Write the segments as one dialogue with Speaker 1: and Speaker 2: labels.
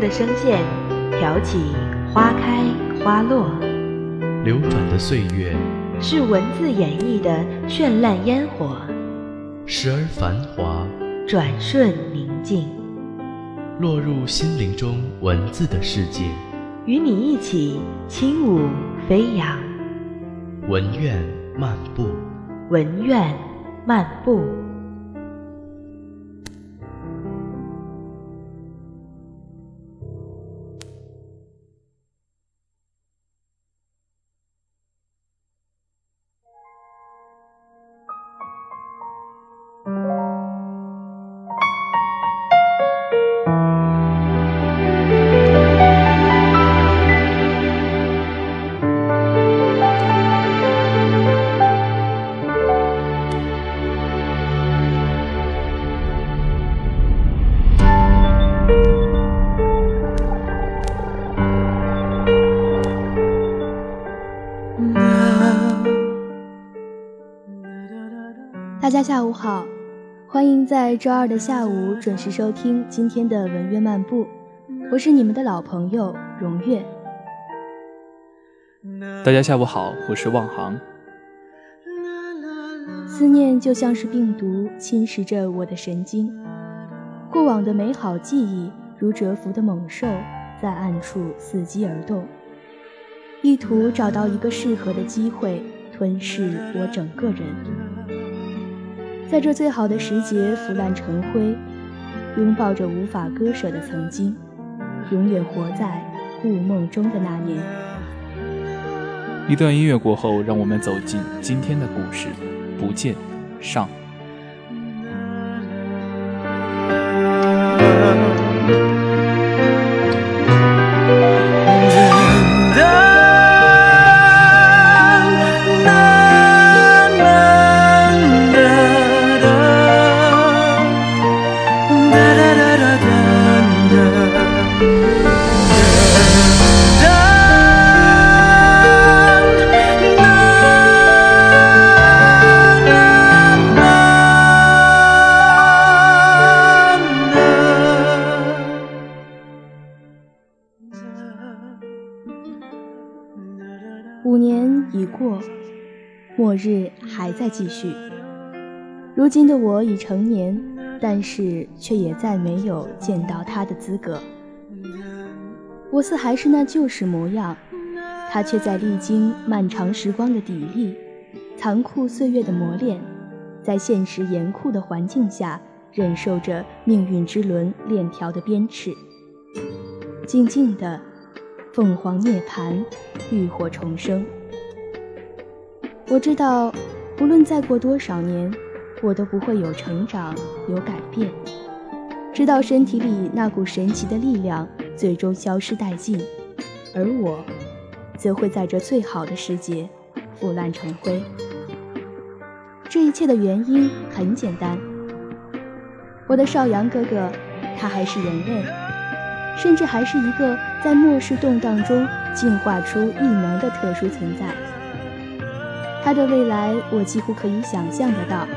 Speaker 1: 的
Speaker 2: 声线，挑起花开花落。
Speaker 1: 流转的岁月，
Speaker 2: 是文字演绎的绚烂烟火，
Speaker 1: 时而繁华，
Speaker 2: 转瞬宁静，
Speaker 1: 落入心灵中文字的世界，
Speaker 2: 与你一起轻舞飞扬。
Speaker 1: 文苑漫步，
Speaker 2: 文苑漫步。
Speaker 3: 大家下午好，欢迎在周二的下午准时收听今天的文乐漫步，我是你们的老朋友荣月。
Speaker 4: 大家下午好，我是望航。
Speaker 3: 思念就像是病毒，侵蚀着我的神经，过往的美好记忆如蛰伏的猛兽，在暗处伺机而动，意图找到一个适合的机会吞噬我整个人。在这最好的时节腐烂成灰，拥抱着无法割舍的曾经，永远活在故梦中的那年。
Speaker 4: 一段音乐过后，让我们走进今天的故事。不见，上。
Speaker 3: 成年，但是却也再没有见到他的资格。我似还是那旧时模样，他却在历经漫长时光的砥砺、残酷岁月的磨练，在现实严酷的环境下，忍受着命运之轮链条的鞭笞，静静的。凤凰涅槃，浴火重生。我知道，无论再过多少年，我都不会有成长，有改变。直到身体里那股神奇的力量最终消失殆尽，而我，则会在这最好的时节腐烂成灰。这一切的原因很简单，我的少阳哥哥，他还是人类，甚至还是一个。在末世动荡中进化出异能的特殊存在，他的未来我几乎可以想象得到。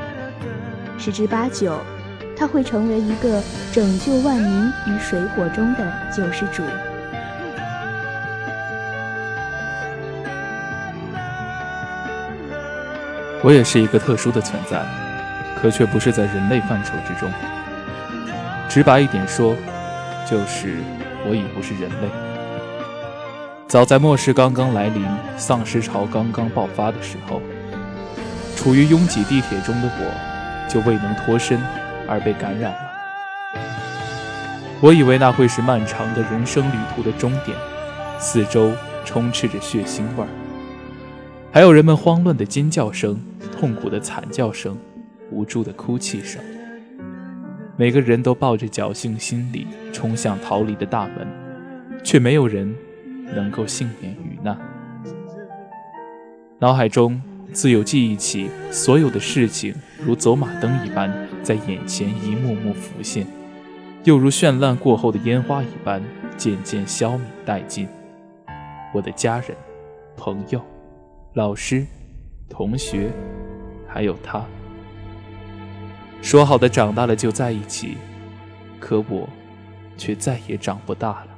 Speaker 3: 十之八九，他会成为一个拯救万民于水火中的救世主。
Speaker 4: 我也是一个特殊的存在，可却不是在人类范畴之中。直白一点说，就是。我已不是人类。早在末世刚刚来临、丧尸潮刚刚爆发的时候，处于拥挤地铁中的我，就未能脱身而被感染了。我以为那会是漫长的人生旅途的终点，四周充斥着血腥味儿，还有人们慌乱的尖叫声、痛苦的惨叫声、无助的哭泣声。每个人都抱着侥幸心理冲向逃离的大门，却没有人能够幸免于难。脑海中自有记忆起所有的事情，如走马灯一般在眼前一幕幕浮现。又如绚烂过后的烟花一般，渐渐消弭殆尽。我的家人、朋友、老师、同学，还有他，说好的长大了就在一起，可我却再也长不大了。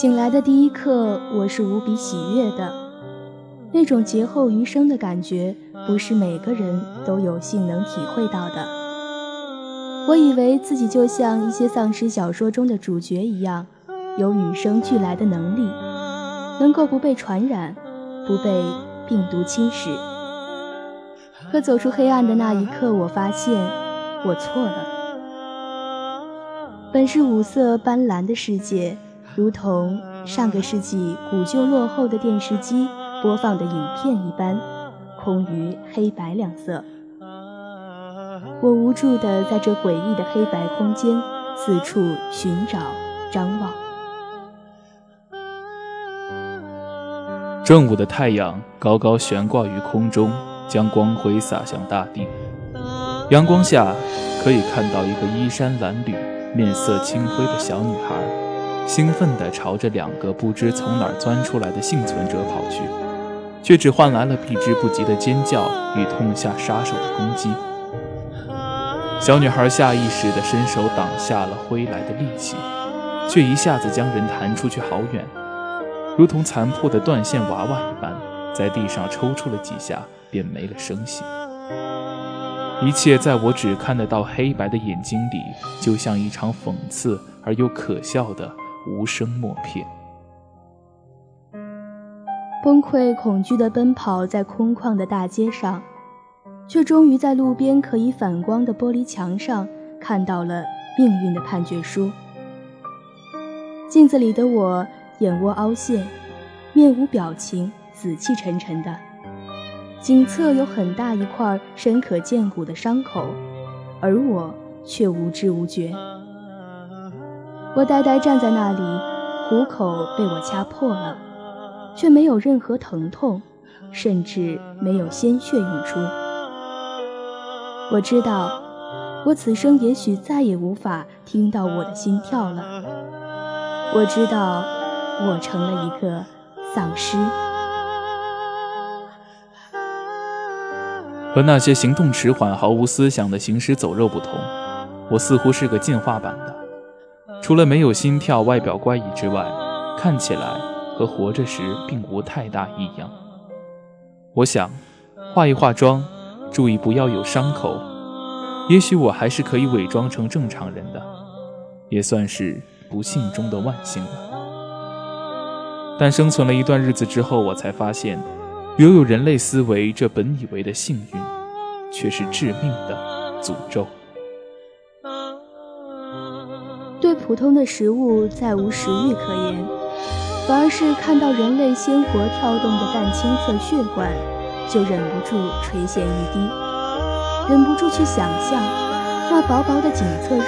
Speaker 3: 醒来的第一刻，我是无比喜悦的。那种劫后余生的感觉，不是每个人都有幸能体会到的。我以为自己就像一些丧尸小说中的主角一样，有与生俱来的能力，能够不被传染，不被病毒侵蚀。可走出黑暗的那一刻，我发现我错了。本是五色斑斓的世界。如同上个世纪古旧落后的电视机播放的影片一般，空余黑白两色。我无助地在这诡异的黑白空间四处寻找、张望。
Speaker 4: 正午的太阳高高悬挂于空中，将光辉洒向大地。阳光下，可以看到一个衣衫褴褛、面色青灰的小女孩。兴奋地朝着两个不知从哪儿钻出来的幸存者跑去，却只换来了避之不及的尖叫与痛下杀手的攻击。小女孩下意识地伸手挡下了挥来的利器，却一下子将人弹出去好远，如同残破的断线娃娃一般，在地上抽搐了几下便没了声息。一切在我只看得到黑白的眼睛里，就像一场讽刺而又可笑的。无声默片，
Speaker 3: 崩溃恐惧地奔跑在空旷的大街上，却终于在路边可以反光的玻璃墙上看到了命运的判决书。镜子里的我，眼窝凹陷，面无表情，死气沉沉的，颈侧有很大一块深可见骨的伤口，而我却无知无觉。我呆呆站在那里，虎口被我掐破了，却没有任何疼痛，甚至没有鲜血涌出。我知道，我此生也许再也无法听到我的心跳了。我知道，我成了一个丧尸。
Speaker 4: 和那些行动迟缓、毫无思想的行尸走肉不同，我似乎是个进化版的。除了没有心跳、外表怪异之外，看起来和活着时并无太大异样。我想，化一化妆，注意不要有伤口，也许我还是可以伪装成正常人的，也算是不幸中的万幸了。但生存了一段日子之后，我才发现，拥有人类思维这本以为的幸运，却是致命的诅咒。
Speaker 3: 对普通的食物再无食欲可言，反而是看到人类鲜活跳动的淡青色血管，就忍不住垂涎欲滴，忍不住去想象那薄薄的颈侧肉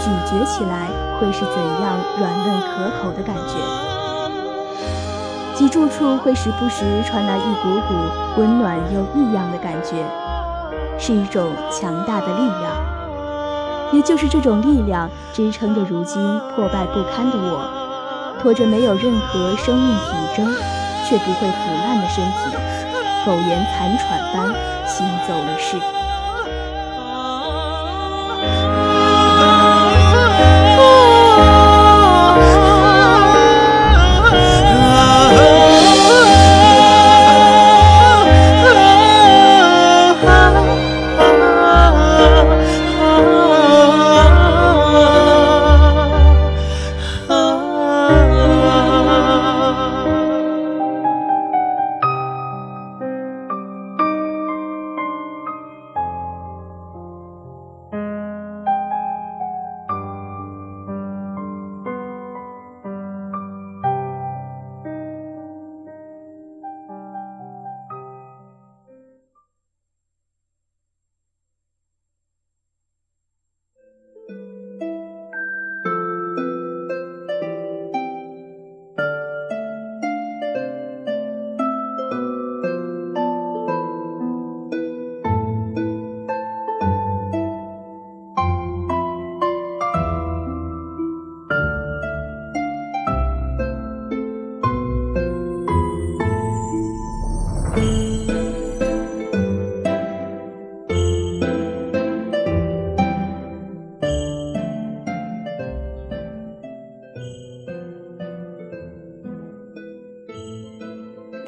Speaker 3: 咀嚼起来会是怎样软嫩可口的感觉。脊柱处会时不时传来一股股温暖又异样的感觉，是一种强大的力量，也就是这种力量支撑着如今破败不堪的我，拖着没有任何生命体征却不会腐烂的身体，苟延残喘般行走了世。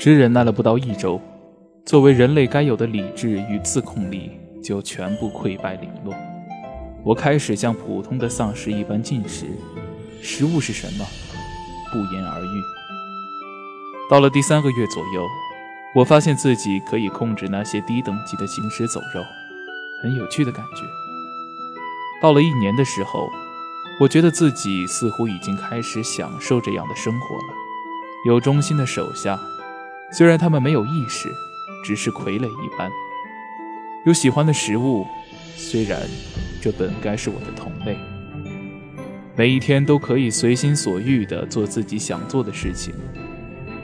Speaker 4: 只忍耐了不到一周，作为人类该有的理智与自控力就全部溃败零落。我开始像普通的丧尸一般进食，食物是什么，不言而喻。到了第三个月左右，我发现自己可以控制那些低等级的行尸走肉，很有趣的感觉。到了一年的时候，我觉得自己似乎已经开始享受这样的生活了，有忠心的手下。虽然他们没有意识，只是傀儡一般；有喜欢的食物，虽然这本该是我的同类。每一天都可以随心所欲地做自己想做的事情，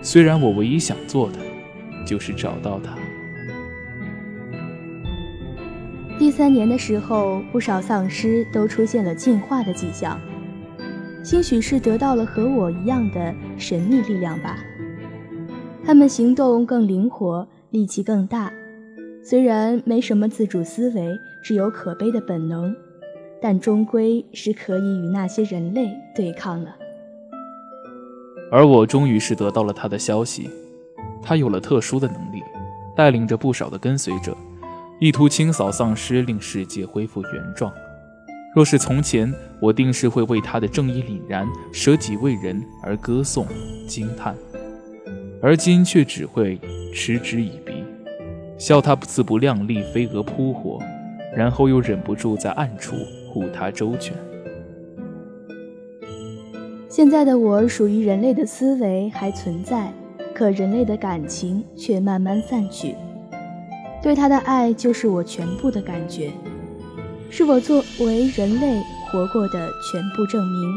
Speaker 4: 虽然我唯一想做的就是找到他。
Speaker 3: 第三年的时候，不少丧尸都出现了进化的迹象，兴许是得到了和我一样的神秘力量吧。他们行动更灵活，力气更大。虽然没什么自主思维，只有可悲的本能，但终归是可以与那些人类对抗了。
Speaker 4: 而我终于是得到了他的消息，他有了特殊的能力，带领着不少的跟随者，意图清扫丧尸，令世界恢复原状。若是从前，我定是会为他的正义凛然、舍己为人而歌颂、惊叹。而今却只会嗤之以鼻，笑他自不量力飞蛾扑火，然后又忍不住在暗处护他周全。
Speaker 3: 现在的我属于人类的思维还存在，可人类的感情却慢慢散去。对他的爱就是我全部的感觉，是我作为人类活过的全部证明，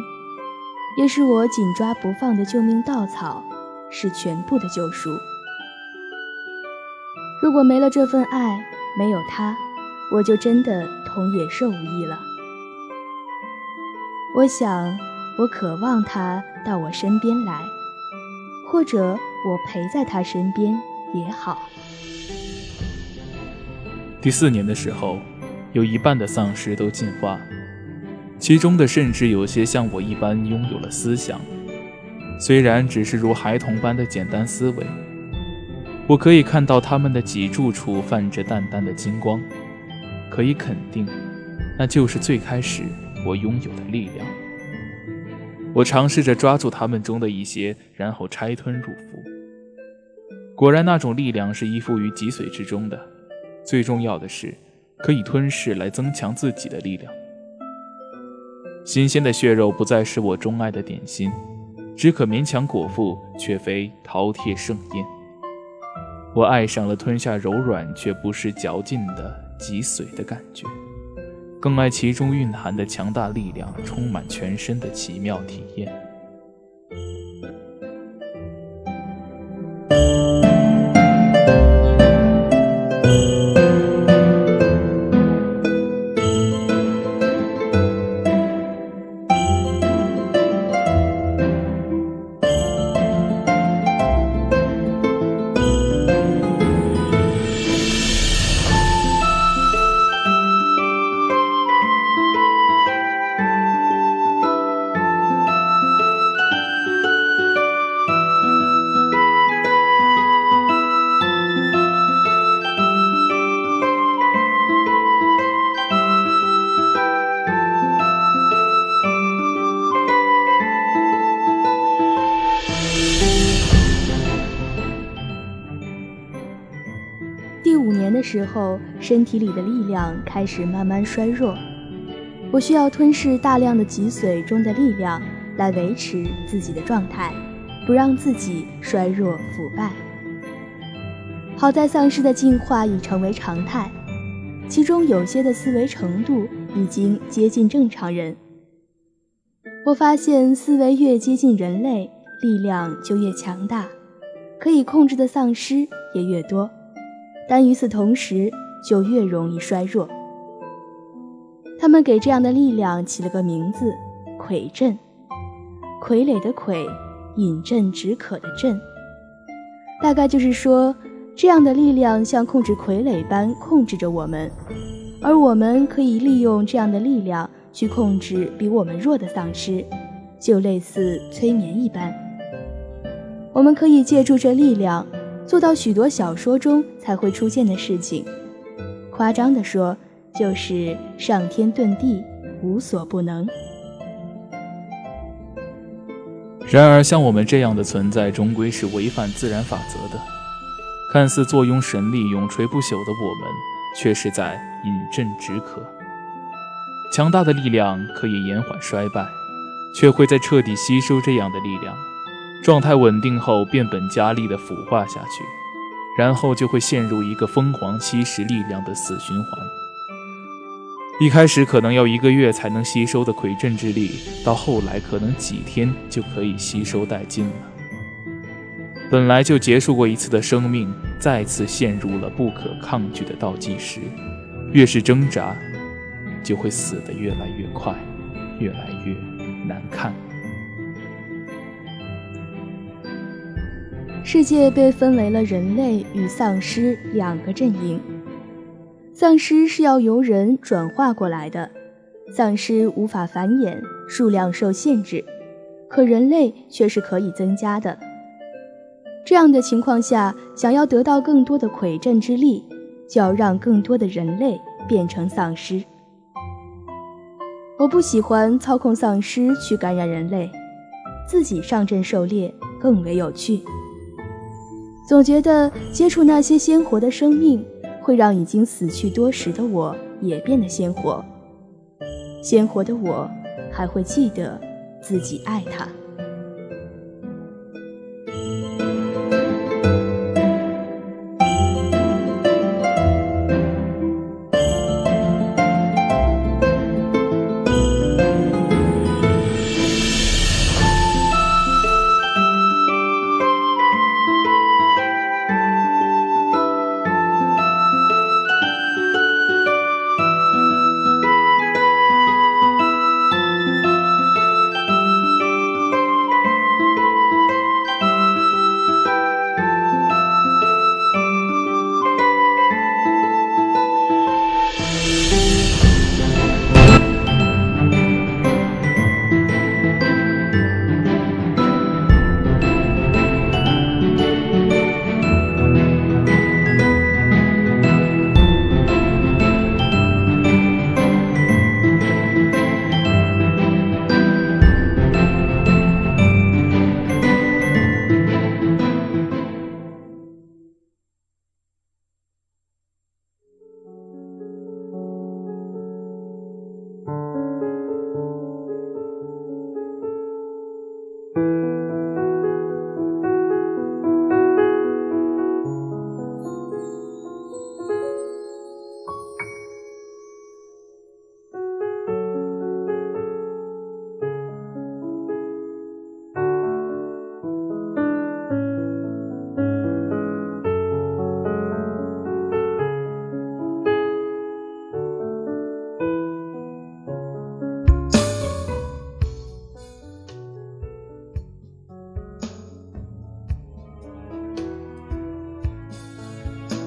Speaker 3: 也是我紧抓不放的救命稻草。是全部的救赎。如果没了这份爱，没有他，我就真的同野兽无异了。我想，我渴望他到我身边来，或者我陪在他身边也好。
Speaker 4: 第四年的时候，有一半的丧尸都进化，其中的甚至有些像我一般拥有了思想。虽然只是如孩童般的简单思维，我可以看到他们的脊柱处泛着淡淡的金光，可以肯定，那就是最开始我拥有的力量。我尝试着抓住他们中的一些，然后拆吞入腹。果然，那种力量是依附于脊髓之中的。最重要的是，可以吞噬来增强自己的力量。新鲜的血肉不再是我钟爱的点心。只可勉强果腹，却非饕餮盛宴。我爱上了吞下柔软却不失嚼劲的脊髓的感觉，更爱其中蕴含的强大力量，充满全身的奇妙体验。
Speaker 3: 身体里的力量开始慢慢衰弱，我需要吞噬大量的脊髓中的力量来维持自己的状态，不让自己衰弱腐败。好在丧尸的进化已成为常态，其中有些的思维程度已经接近正常人。我发现，思维越接近人类，力量就越强大，可以控制的丧尸也越多。但与此同时，就越容易衰弱。他们给这样的力量起了个名字——傀阵。傀儡的傀，饮鸩止渴的鸩。大概就是说，这样的力量像控制傀儡般控制着我们，而我们可以利用这样的力量去控制比我们弱的丧尸，就类似催眠一般。我们可以借助这力量。做到许多小说中才会出现的事情，夸张地说，就是上天遁地，无所不能。
Speaker 4: 然而，像我们这样的存在，终归是违反自然法则的。看似坐拥神力、永垂不朽的我们，却是在饮鸩止渴。强大的力量可以延缓衰败，却会在彻底吸收这样的力量。状态稳定后，变本加厉地腐化下去，然后就会陷入一个疯狂吸食力量的死循环。一开始可能要一个月才能吸收的魁阵之力，到后来可能几天就可以吸收殆尽了。本来就结束过一次的生命，再次陷入了不可抗拒的倒计时。越是挣扎，就会死得越来越快，越来越难看。
Speaker 3: 世界被分为了人类与丧尸两个阵营。丧尸是要由人转化过来的，丧尸无法繁衍，数量受限制，可人类却是可以增加的。这样的情况下，想要得到更多的魁阵之力，就要让更多的人类变成丧尸。我不喜欢操控丧尸去感染人类，自己上阵狩猎更为有趣。总觉得接触那些鲜活的生命，会让已经死去多时的我也变得鲜活。鲜活的我，还会记得自己爱他。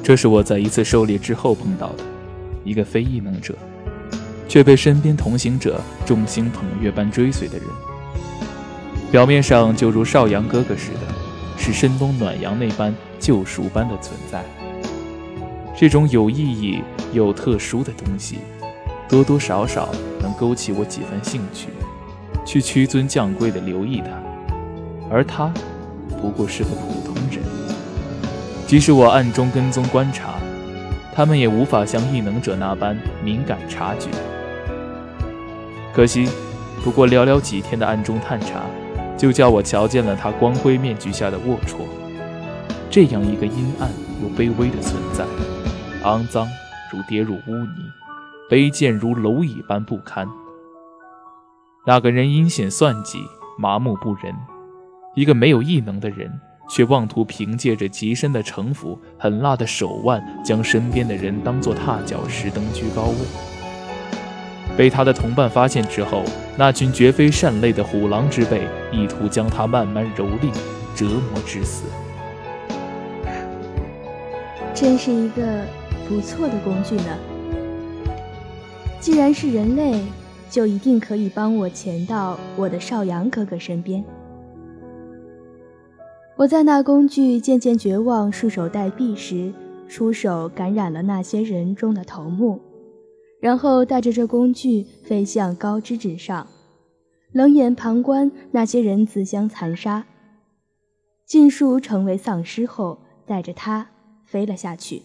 Speaker 4: 这是我在一次狩猎之后碰到的，一个非异能者，却被身边同行者众星捧月般追随的人。表面上就如少阳哥哥似的，是深冬暖阳那般救赎般的存在。这种有意义又特殊的东西，多多少少能勾起我几分兴趣，去屈尊降贵的留意他。而他，不过是个普通人。即使我暗中跟踪观察，他们也无法像异能者那般敏感察觉。可惜，不过寥寥几天的暗中探查，就叫我瞧见了他光辉面具下的龌龊。这样一个阴暗又卑微的存在，肮脏如跌入污泥，卑贱如蝼蚁般不堪。那个人阴险算计，麻木不仁；一个没有异能的人。却妄图凭借着极深的城府、狠辣的手腕，将身边的人当作踏脚石登居高位。被他的同伴发现之后，那群绝非善类的虎狼之辈，意图将他慢慢蹂躏、折磨致死。
Speaker 3: 真是一个不错的工具呢。既然是人类，就一定可以帮我潜到我的少阳哥哥身边。我在那工具渐渐绝望、束手待毙时，出手感染了那些人中的头目，然后带着这工具飞向高枝之上，冷眼旁观那些人自相残杀。尽数成为丧尸后，带着它飞了下去。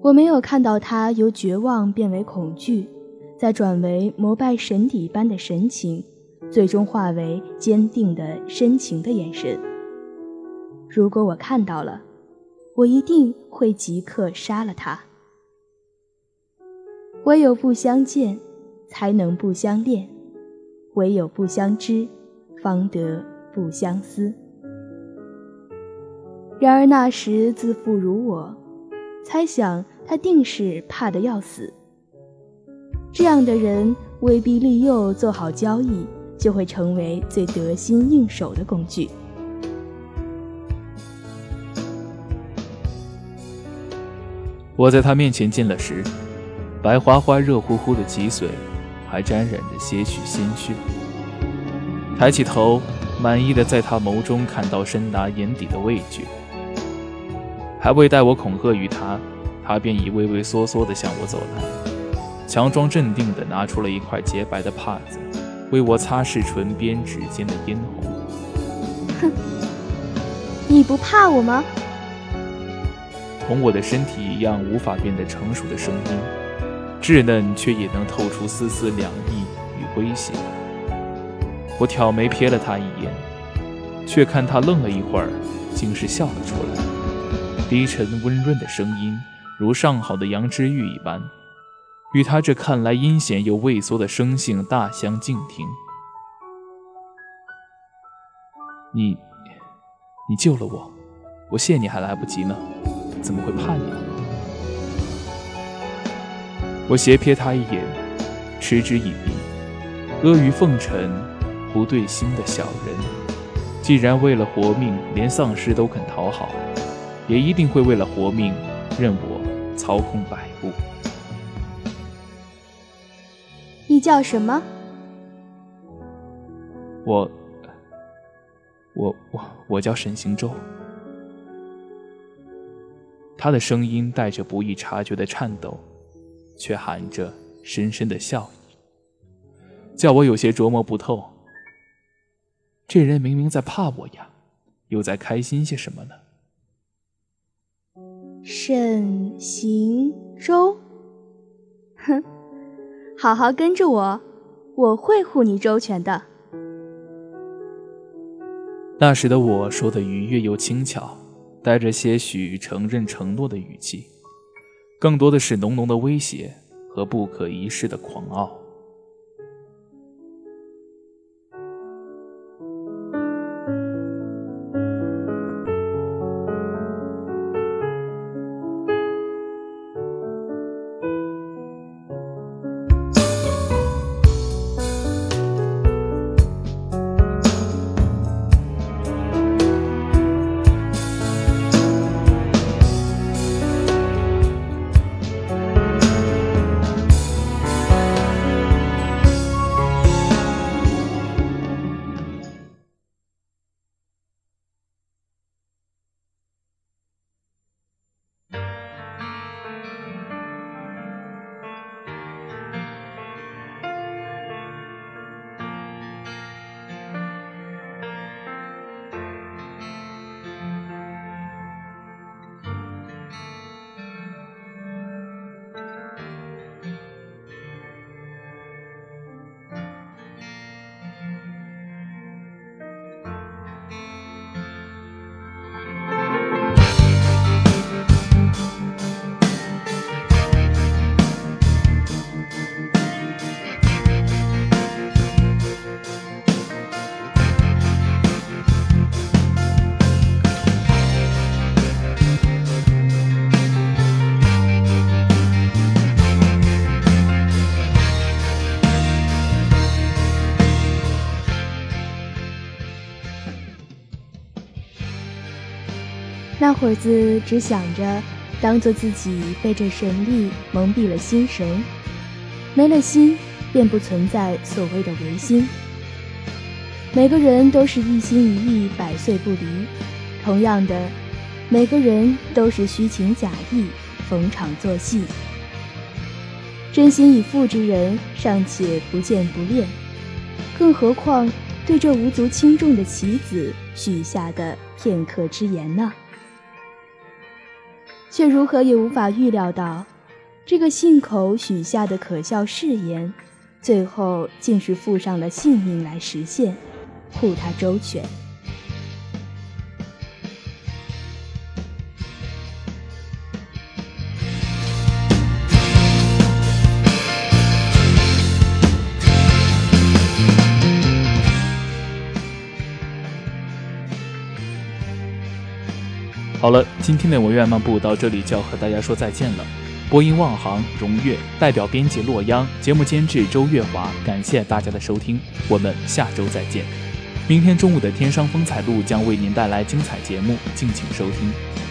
Speaker 3: 我没有看到他由绝望变为恐惧，再转为膜拜神邸般的神情。最终化为坚定的深情的眼神。如果我看到了，我一定会即刻杀了他。唯有不相见，才能不相恋；唯有不相知，方得不相思。然而那时自负如我，猜想他定是怕得要死。这样的人威逼利诱做好交易。就会成为最得心应手的工具。
Speaker 4: 我在他面前进了时，白花花、热乎乎的脊髓还沾染着些许鲜血。抬起头，满意的在他眸中看到深达眼底的畏惧。还未待我恐吓于他，他便已畏畏缩缩的向我走来，强装镇定的拿出了一块洁白的帕子。为我擦拭唇边指尖的嫣红。
Speaker 3: 哼，你不怕我吗？
Speaker 4: 同我的身体一样无法变得成熟的声音，稚嫩却也能透出丝丝凉意与威胁。我挑眉瞥了他一眼，却看他愣了一会儿，竟是笑了出来。低沉温润的声音，如上好的羊脂玉一般。与他这看来阴险又畏缩的生性大相径庭。你，你救了我，我谢你还来不及呢，怎么会怕你？我斜瞥他一眼，嗤之以鼻。阿谀奉承、不对心的小人，既然为了活命连丧尸都肯讨好，也一定会为了活命任我操控百
Speaker 3: 你叫什么？
Speaker 4: 我，我我我叫沈行舟。他的声音带着不易察觉的颤抖，却含着深深的笑意，叫我有些琢磨不透。这人明明在怕我呀，又在开心些什么呢？
Speaker 3: 沈行舟，哼。好好跟着我，我会护你周全的。
Speaker 4: 那时的我说的愉悦又轻巧，带着些许承认承诺的语气，更多的是浓浓的威胁和不可一世的狂傲。
Speaker 3: 伙子只想着当做自己被这神力蒙蔽了心神，没了心便不存在所谓的唯心。每个人都是一心一意，百岁不离。同样的，每个人都是虚情假意，逢场作戏。真心以赴之人尚且不见不恋，更何况对这无足轻重的棋子许下的片刻之言呢？却如何也无法预料到，这个信口许下的可笑誓言，最后竟是付上了性命来实现，护他周全。
Speaker 4: 好了，今天的文苑漫步到这里就要和大家说再见了。播音望航、荣月，代表编辑洛央，节目监制周月华，感谢大家的收听，我们下周再见。明天中午的《天商风采录》将为您带来精彩节目，敬请收听。